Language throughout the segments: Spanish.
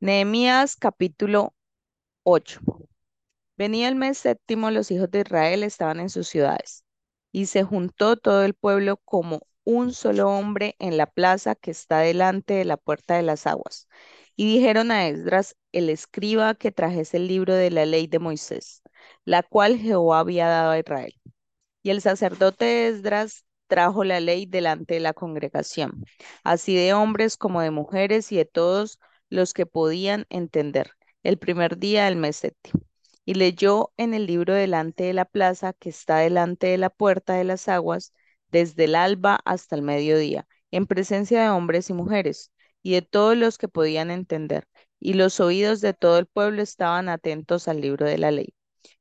Nehemías capítulo 8. Venía el mes séptimo, los hijos de Israel estaban en sus ciudades, y se juntó todo el pueblo como un solo hombre en la plaza que está delante de la puerta de las aguas. Y dijeron a Esdras, el escriba, que trajese el libro de la ley de Moisés, la cual Jehová había dado a Israel. Y el sacerdote Esdras trajo la ley delante de la congregación, así de hombres como de mujeres y de todos los que podían entender, el primer día del mes. Y leyó en el libro delante de la plaza que está delante de la puerta de las aguas, desde el alba hasta el mediodía, en presencia de hombres y mujeres, y de todos los que podían entender. Y los oídos de todo el pueblo estaban atentos al libro de la ley.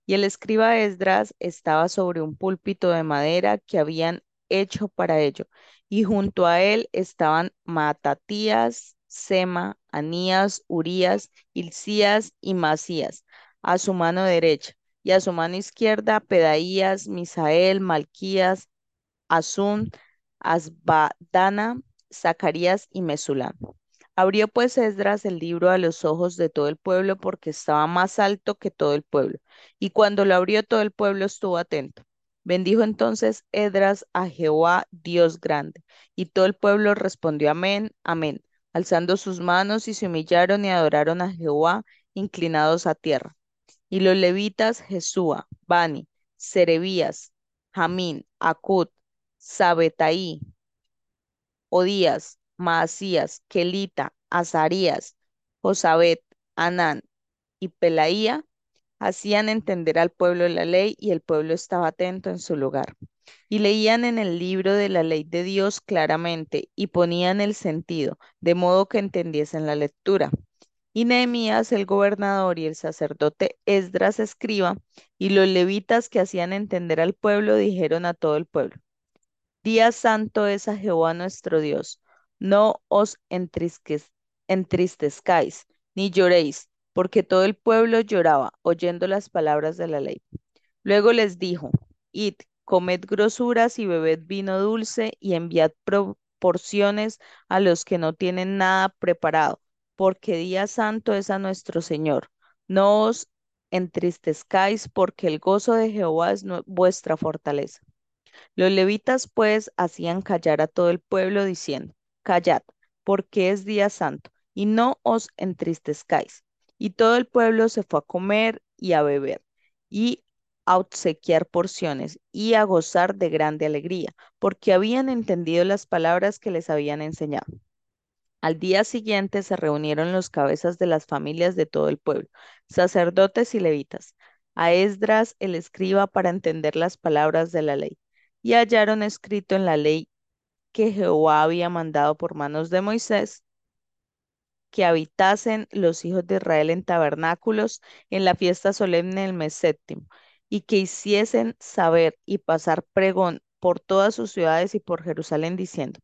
Y el escriba Esdras estaba sobre un púlpito de madera que habían hecho para ello, y junto a él estaban Matatías, Sema, Anías, Urías, Hilcías y Masías, a su mano derecha, y a su mano izquierda Pedaías, Misael, Malquías, Azún, Asbadana, Zacarías y Mesulam. Abrió pues Esdras el libro a los ojos de todo el pueblo porque estaba más alto que todo el pueblo. Y cuando lo abrió todo el pueblo estuvo atento. Bendijo entonces Esdras a Jehová, Dios grande. Y todo el pueblo respondió amén, amén, alzando sus manos y se humillaron y adoraron a Jehová, inclinados a tierra. Y los levitas Jesúa, Bani, Serebías, Jamín, Acud, Sabetaí, Odías, Maasías, Kelita, Azarías, Josabet, Anán y Pelaía hacían entender al pueblo la ley y el pueblo estaba atento en su lugar. Y leían en el libro de la ley de Dios claramente y ponían el sentido, de modo que entendiesen la lectura. Y Nehemías, el gobernador, y el sacerdote Esdras escriba, y los levitas que hacían entender al pueblo, dijeron a todo el pueblo, Día santo es a Jehová nuestro Dios no os entristezcáis, ni lloréis, porque todo el pueblo lloraba oyendo las palabras de la ley. Luego les dijo, id, comed grosuras y bebed vino dulce y enviad proporciones a los que no tienen nada preparado, porque día santo es a nuestro Señor. No os entristezcáis, porque el gozo de Jehová es vuestra fortaleza. Los levitas pues hacían callar a todo el pueblo diciendo, callad, porque es día santo, y no os entristezcáis. Y todo el pueblo se fue a comer y a beber, y a obsequiar porciones, y a gozar de grande alegría, porque habían entendido las palabras que les habían enseñado. Al día siguiente se reunieron los cabezas de las familias de todo el pueblo, sacerdotes y levitas, a Esdras el escriba para entender las palabras de la ley, y hallaron escrito en la ley que Jehová había mandado por manos de Moisés, que habitasen los hijos de Israel en tabernáculos en la fiesta solemne del mes séptimo, y que hiciesen saber y pasar pregón por todas sus ciudades y por Jerusalén, diciendo,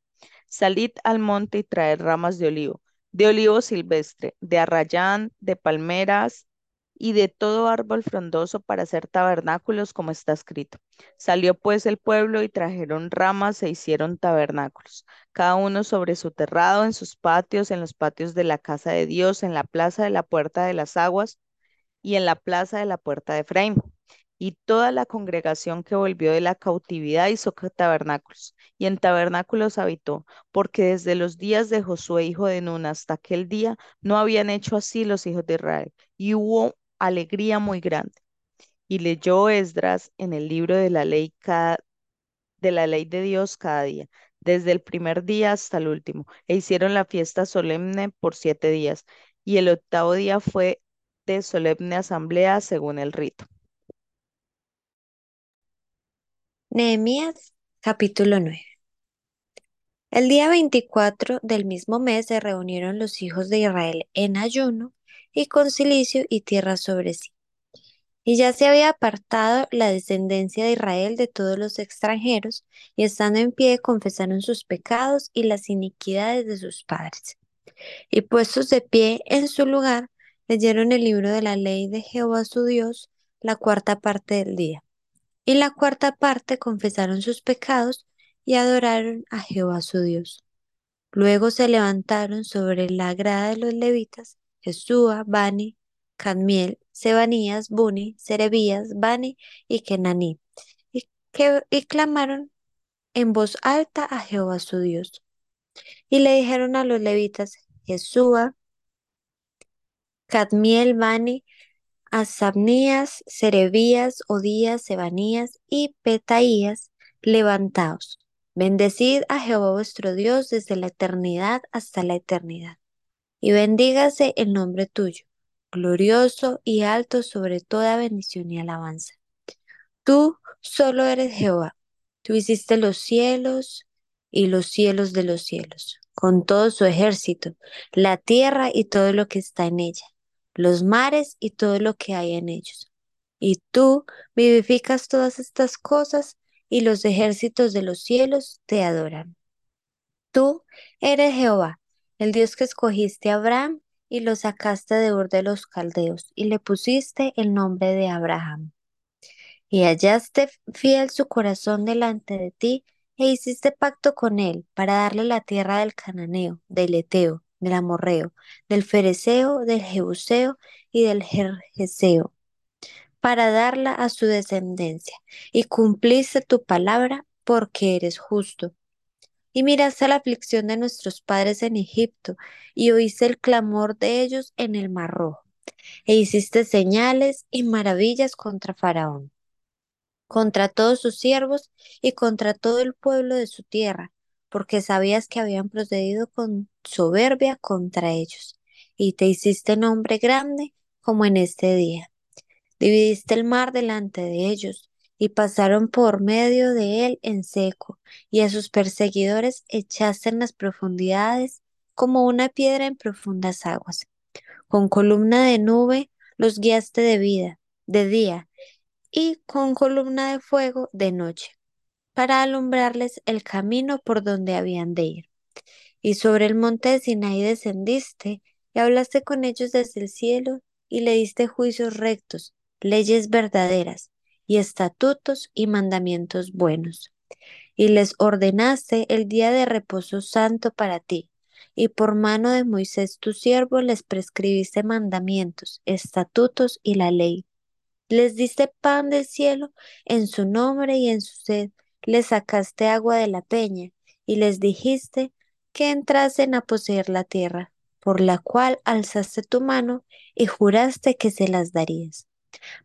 Salid al monte y traed ramas de olivo, de olivo silvestre, de arrayán, de palmeras y de todo árbol frondoso para hacer tabernáculos, como está escrito. Salió pues el pueblo y trajeron ramas e hicieron tabernáculos, cada uno sobre su terrado, en sus patios, en los patios de la casa de Dios, en la plaza de la puerta de las aguas y en la plaza de la puerta de Efraín. Y toda la congregación que volvió de la cautividad hizo tabernáculos, y en tabernáculos habitó, porque desde los días de Josué, hijo de Nun, hasta aquel día, no habían hecho así los hijos de Israel, y hubo alegría muy grande. Y leyó Esdras en el libro de la ley de la ley de Dios cada día, desde el primer día hasta el último, e hicieron la fiesta solemne por siete días, y el octavo día fue de solemne asamblea según el rito. Nehemías capítulo 9 El día 24 del mismo mes se reunieron los hijos de Israel en ayuno y con silicio y tierra sobre sí. Y ya se había apartado la descendencia de Israel de todos los extranjeros, y estando en pie confesaron sus pecados y las iniquidades de sus padres. Y puestos de pie en su lugar, leyeron el libro de la ley de Jehová su Dios, la cuarta parte del día. Y la cuarta parte confesaron sus pecados y adoraron a Jehová su Dios. Luego se levantaron sobre la grada de los levitas Jesúa, Bani, Cadmiel, Sebanías, Buni, Serebías, Bani y Kenaní, y, que, y clamaron en voz alta a Jehová su Dios. Y le dijeron a los levitas, Jesúa, Cadmiel, Bani, Asabnías, Serebías, Odías, Sebanías y Petaías, levantaos. Bendecid a Jehová vuestro Dios desde la eternidad hasta la eternidad. Y bendígase el nombre tuyo, glorioso y alto sobre toda bendición y alabanza. Tú solo eres Jehová. Tú hiciste los cielos y los cielos de los cielos, con todo su ejército, la tierra y todo lo que está en ella los mares y todo lo que hay en ellos. Y tú vivificas todas estas cosas y los ejércitos de los cielos te adoran. Tú eres Jehová, el Dios que escogiste a Abraham y lo sacaste de Ur de los Caldeos y le pusiste el nombre de Abraham. Y hallaste fiel su corazón delante de ti e hiciste pacto con él para darle la tierra del cananeo, del eteo, del amorreo, del fereceo, del jebuseo y del jerjeseo, para darla a su descendencia, y cumpliste tu palabra porque eres justo. Y miraste la aflicción de nuestros padres en Egipto, y oíste el clamor de ellos en el mar rojo, e hiciste señales y maravillas contra Faraón, contra todos sus siervos y contra todo el pueblo de su tierra, porque sabías que habían procedido con soberbia contra ellos, y te hiciste nombre grande como en este día. Dividiste el mar delante de ellos, y pasaron por medio de él en seco, y a sus perseguidores echaste en las profundidades como una piedra en profundas aguas. Con columna de nube los guiaste de vida, de día, y con columna de fuego de noche para alumbrarles el camino por donde habían de ir. Y sobre el monte de Sinaí descendiste y hablaste con ellos desde el cielo y le diste juicios rectos, leyes verdaderas y estatutos y mandamientos buenos. Y les ordenaste el día de reposo santo para ti, y por mano de Moisés tu siervo les prescribiste mandamientos, estatutos y la ley. Les diste pan del cielo en su nombre y en su sed, les sacaste agua de la peña, y les dijiste que entrasen a poseer la tierra, por la cual alzaste tu mano y juraste que se las darías.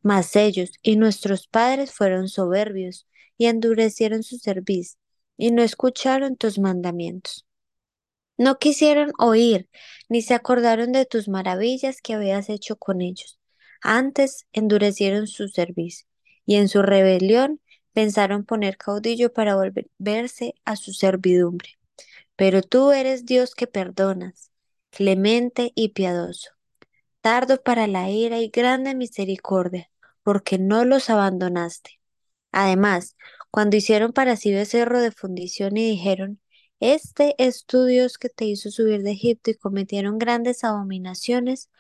Mas ellos y nuestros padres fueron soberbios y endurecieron su cerviz, y no escucharon tus mandamientos. No quisieron oír, ni se acordaron de tus maravillas que habías hecho con ellos. Antes endurecieron su cerviz, y en su rebelión pensaron poner caudillo para volverse a su servidumbre. Pero tú eres Dios que perdonas, clemente y piadoso, tardo para la ira y grande misericordia, porque no los abandonaste. Además, cuando hicieron para sí becerro de fundición y dijeron, Este es tu Dios que te hizo subir de Egipto y cometieron grandes abominaciones,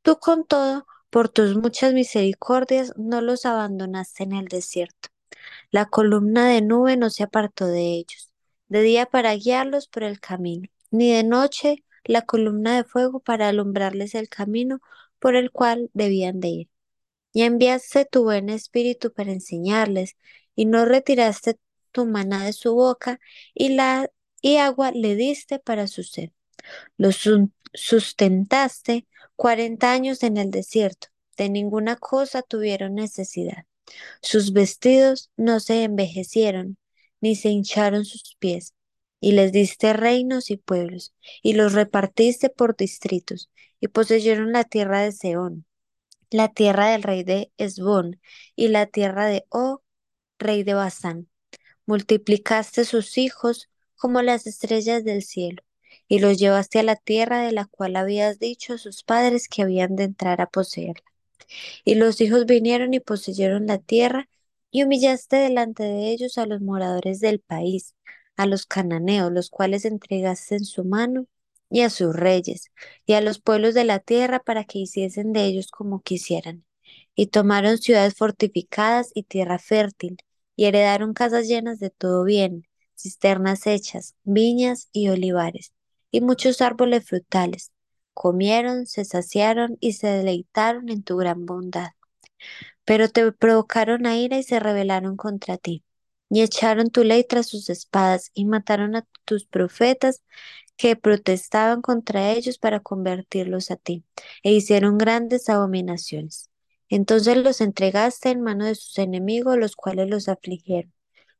tú con todo, por tus muchas misericordias, no los abandonaste en el desierto. La columna de nube no se apartó de ellos, de día para guiarlos por el camino, ni de noche la columna de fuego para alumbrarles el camino por el cual debían de ir. Y enviaste tu buen espíritu para enseñarles, y no retiraste tu maná de su boca, y la y agua le diste para su sed. Los sustentaste cuarenta años en el desierto, de ninguna cosa tuvieron necesidad. Sus vestidos no se envejecieron, ni se hincharon sus pies, y les diste reinos y pueblos, y los repartiste por distritos, y poseyeron la tierra de Seón, la tierra del rey de Esbón, y la tierra de O, rey de Basán. Multiplicaste sus hijos como las estrellas del cielo, y los llevaste a la tierra de la cual habías dicho a sus padres que habían de entrar a poseerla. Y los hijos vinieron y poseyeron la tierra, y humillaste delante de ellos a los moradores del país, a los cananeos, los cuales entregaste en su mano, y a sus reyes, y a los pueblos de la tierra para que hiciesen de ellos como quisieran. Y tomaron ciudades fortificadas y tierra fértil, y heredaron casas llenas de todo bien, cisternas hechas, viñas y olivares, y muchos árboles frutales comieron, se saciaron y se deleitaron en tu gran bondad. Pero te provocaron a ira y se rebelaron contra ti, y echaron tu ley tras sus espadas, y mataron a tus profetas que protestaban contra ellos para convertirlos a ti, e hicieron grandes abominaciones. Entonces los entregaste en mano de sus enemigos, los cuales los afligieron.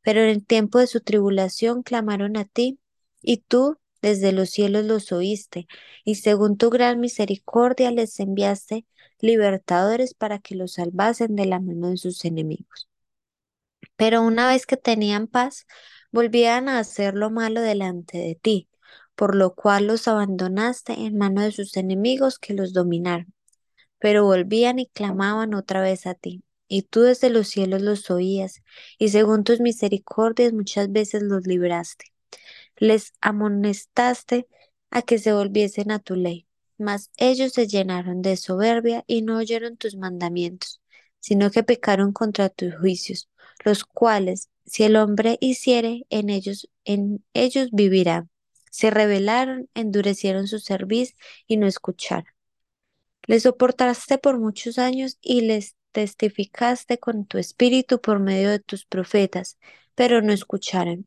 Pero en el tiempo de su tribulación clamaron a ti, y tú desde los cielos los oíste, y según tu gran misericordia les enviaste libertadores para que los salvasen de la mano de sus enemigos. Pero una vez que tenían paz, volvían a hacer lo malo delante de ti, por lo cual los abandonaste en mano de sus enemigos que los dominaron. Pero volvían y clamaban otra vez a ti, y tú desde los cielos los oías, y según tus misericordias muchas veces los libraste. Les amonestaste a que se volviesen a tu ley, mas ellos se llenaron de soberbia y no oyeron tus mandamientos, sino que pecaron contra tus juicios, los cuales, si el hombre hiciere, en ellos, en ellos vivirá. Se rebelaron, endurecieron su cerviz y no escucharon. Les soportaste por muchos años y les testificaste con tu espíritu por medio de tus profetas, pero no escucharon,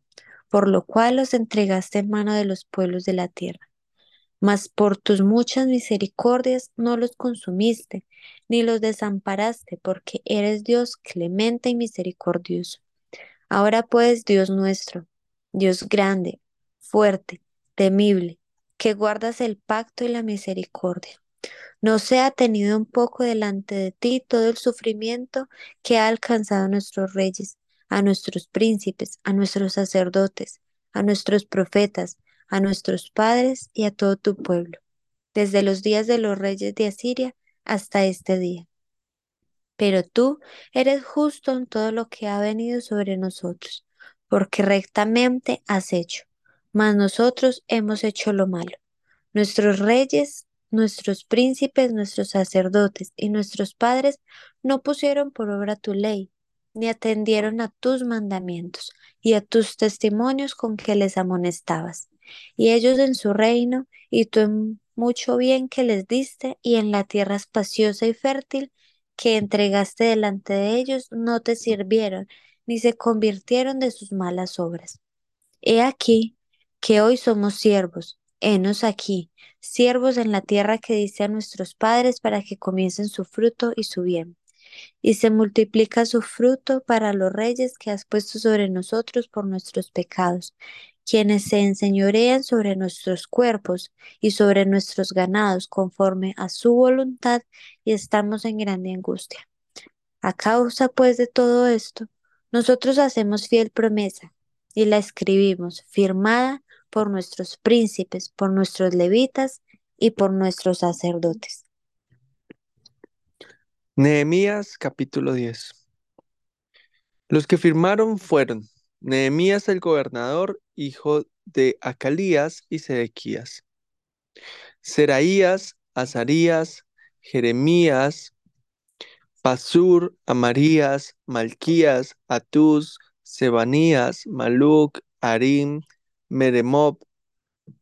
por lo cual los entregaste en mano de los pueblos de la tierra. Mas por tus muchas misericordias no los consumiste, ni los desamparaste, porque eres Dios clemente y misericordioso. Ahora pues, Dios nuestro, Dios grande, fuerte, temible, que guardas el pacto y la misericordia no sea tenido un poco delante de ti todo el sufrimiento que ha alcanzado nuestros reyes, a nuestros príncipes, a nuestros sacerdotes, a nuestros profetas, a nuestros padres y a todo tu pueblo, desde los días de los reyes de Asiria hasta este día. Pero tú eres justo en todo lo que ha venido sobre nosotros, porque rectamente has hecho, mas nosotros hemos hecho lo malo. Nuestros reyes Nuestros príncipes, nuestros sacerdotes y nuestros padres no pusieron por obra tu ley, ni atendieron a tus mandamientos y a tus testimonios con que les amonestabas. Y ellos en su reino, y tú en mucho bien que les diste, y en la tierra espaciosa y fértil que entregaste delante de ellos, no te sirvieron, ni se convirtieron de sus malas obras. He aquí que hoy somos siervos, henos aquí, siervos en la tierra que dice a nuestros padres para que comiencen su fruto y su bien. Y se multiplica su fruto para los reyes que has puesto sobre nosotros por nuestros pecados, quienes se enseñorean sobre nuestros cuerpos y sobre nuestros ganados conforme a su voluntad y estamos en grande angustia. A causa pues de todo esto, nosotros hacemos fiel promesa y la escribimos firmada por nuestros príncipes, por nuestros levitas y por nuestros sacerdotes. Nehemías capítulo 10. Los que firmaron fueron Nehemías el gobernador, hijo de Acalías y Sedequías, Seraías, Azarías, Jeremías, Pasur, Amarías, Malquías, Atús, Sebanías, Maluc, Arim, Meremob,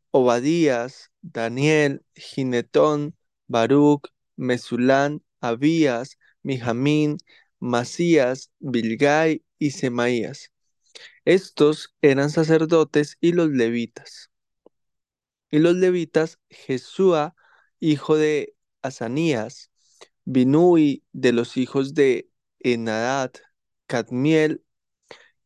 Obadías, Daniel, Ginetón, Baruch, Mesulán, Abías, Mijamín, Masías, Bilgai y Semaías. Estos eran sacerdotes y los levitas. Y los levitas, Jesúa, hijo de Asanías, Binui de los hijos de Enadad, Cadmiel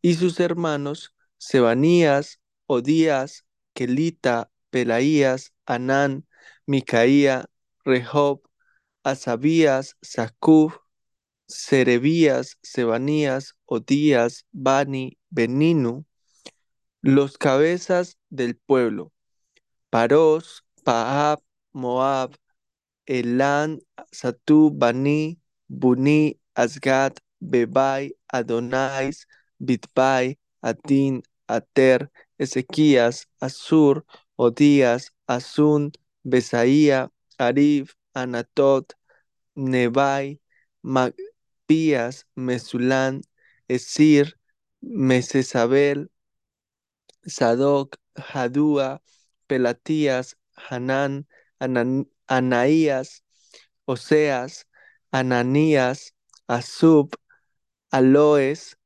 y sus hermanos, Sebanías, Odías, Kelita, Pelaías, Anán, Micaía, Rehob, Asabías, Sacuf, Serebías, Sebanías, Odías, Bani, Beninu, los cabezas del pueblo, Paros, Paab, Moab, Elán, Satú, Bani, Buni, Asgad, Bebai, Adonais, Bitbai, Adin, Ater, Ezequías, Asur, Odías, Asun, Besaía, Arif, Anatot, Nebai, Magpías, Mesulán, Esir, Mesesabel, Sadoc, Hadúa, Pelatías, Hanán, Anaías, Oseas, Ananías, Asub, Aloes,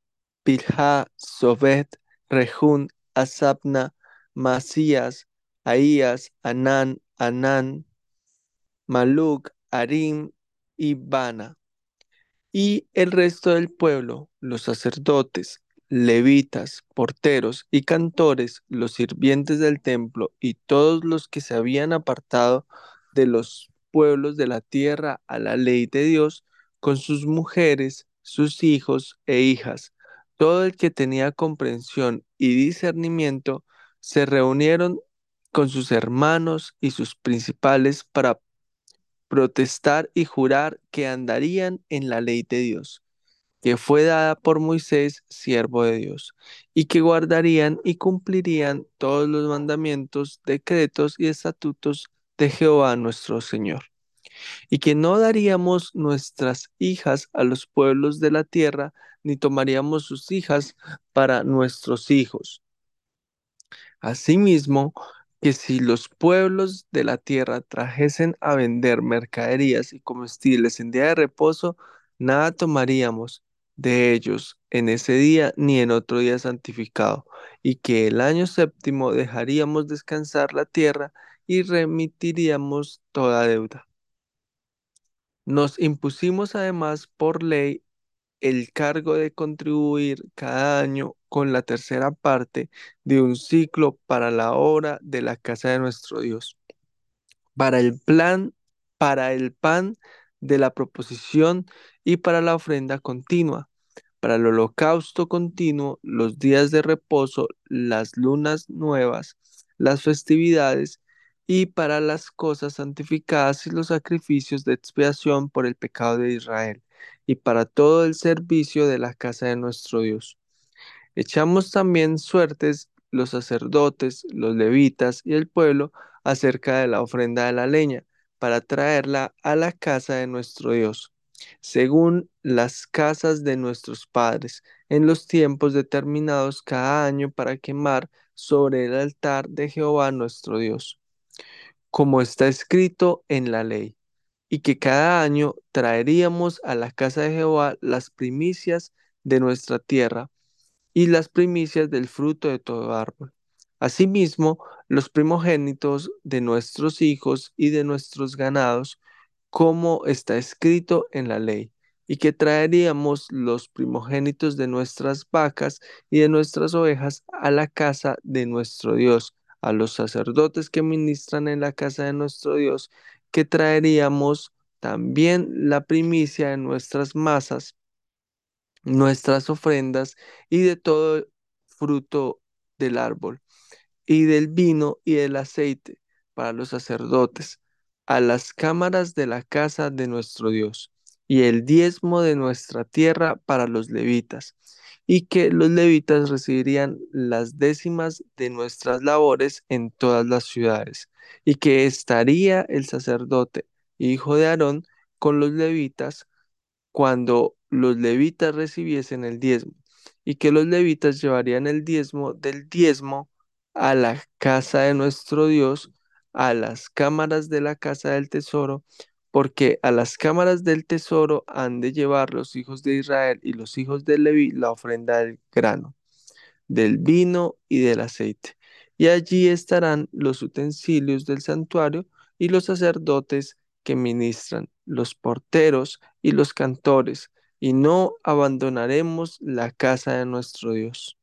Pilha, Sobet, Rehún, Asabna, Masías, Ahías, Anán, Anán, Maluk, Arim y Bana. Y el resto del pueblo, los sacerdotes, levitas, porteros y cantores, los sirvientes del templo y todos los que se habían apartado de los pueblos de la tierra a la ley de Dios, con sus mujeres, sus hijos e hijas, todo el que tenía comprensión y discernimiento, se reunieron con sus hermanos y sus principales para protestar y jurar que andarían en la ley de Dios, que fue dada por Moisés, siervo de Dios, y que guardarían y cumplirían todos los mandamientos, decretos y estatutos de Jehová nuestro Señor, y que no daríamos nuestras hijas a los pueblos de la tierra, ni tomaríamos sus hijas para nuestros hijos. Asimismo, que si los pueblos de la tierra trajesen a vender mercaderías y comestibles en día de reposo, nada tomaríamos de ellos en ese día ni en otro día santificado, y que el año séptimo dejaríamos descansar la tierra y remitiríamos toda deuda. Nos impusimos además por ley el cargo de contribuir cada año con la tercera parte de un ciclo para la obra de la casa de nuestro Dios, para el plan, para el pan de la proposición y para la ofrenda continua, para el holocausto continuo, los días de reposo, las lunas nuevas, las festividades y para las cosas santificadas y los sacrificios de expiación por el pecado de Israel, y para todo el servicio de la casa de nuestro Dios. Echamos también suertes los sacerdotes, los levitas y el pueblo acerca de la ofrenda de la leña, para traerla a la casa de nuestro Dios, según las casas de nuestros padres, en los tiempos determinados cada año para quemar sobre el altar de Jehová nuestro Dios como está escrito en la ley, y que cada año traeríamos a la casa de Jehová las primicias de nuestra tierra y las primicias del fruto de todo árbol. Asimismo, los primogénitos de nuestros hijos y de nuestros ganados, como está escrito en la ley, y que traeríamos los primogénitos de nuestras vacas y de nuestras ovejas a la casa de nuestro Dios a los sacerdotes que ministran en la casa de nuestro Dios, que traeríamos también la primicia de nuestras masas, nuestras ofrendas y de todo fruto del árbol, y del vino y del aceite para los sacerdotes, a las cámaras de la casa de nuestro Dios, y el diezmo de nuestra tierra para los levitas y que los levitas recibirían las décimas de nuestras labores en todas las ciudades, y que estaría el sacerdote, hijo de Aarón, con los levitas cuando los levitas recibiesen el diezmo, y que los levitas llevarían el diezmo del diezmo a la casa de nuestro Dios, a las cámaras de la casa del tesoro, porque a las cámaras del tesoro han de llevar los hijos de Israel y los hijos de Leví la ofrenda del grano, del vino y del aceite. Y allí estarán los utensilios del santuario y los sacerdotes que ministran, los porteros y los cantores, y no abandonaremos la casa de nuestro Dios.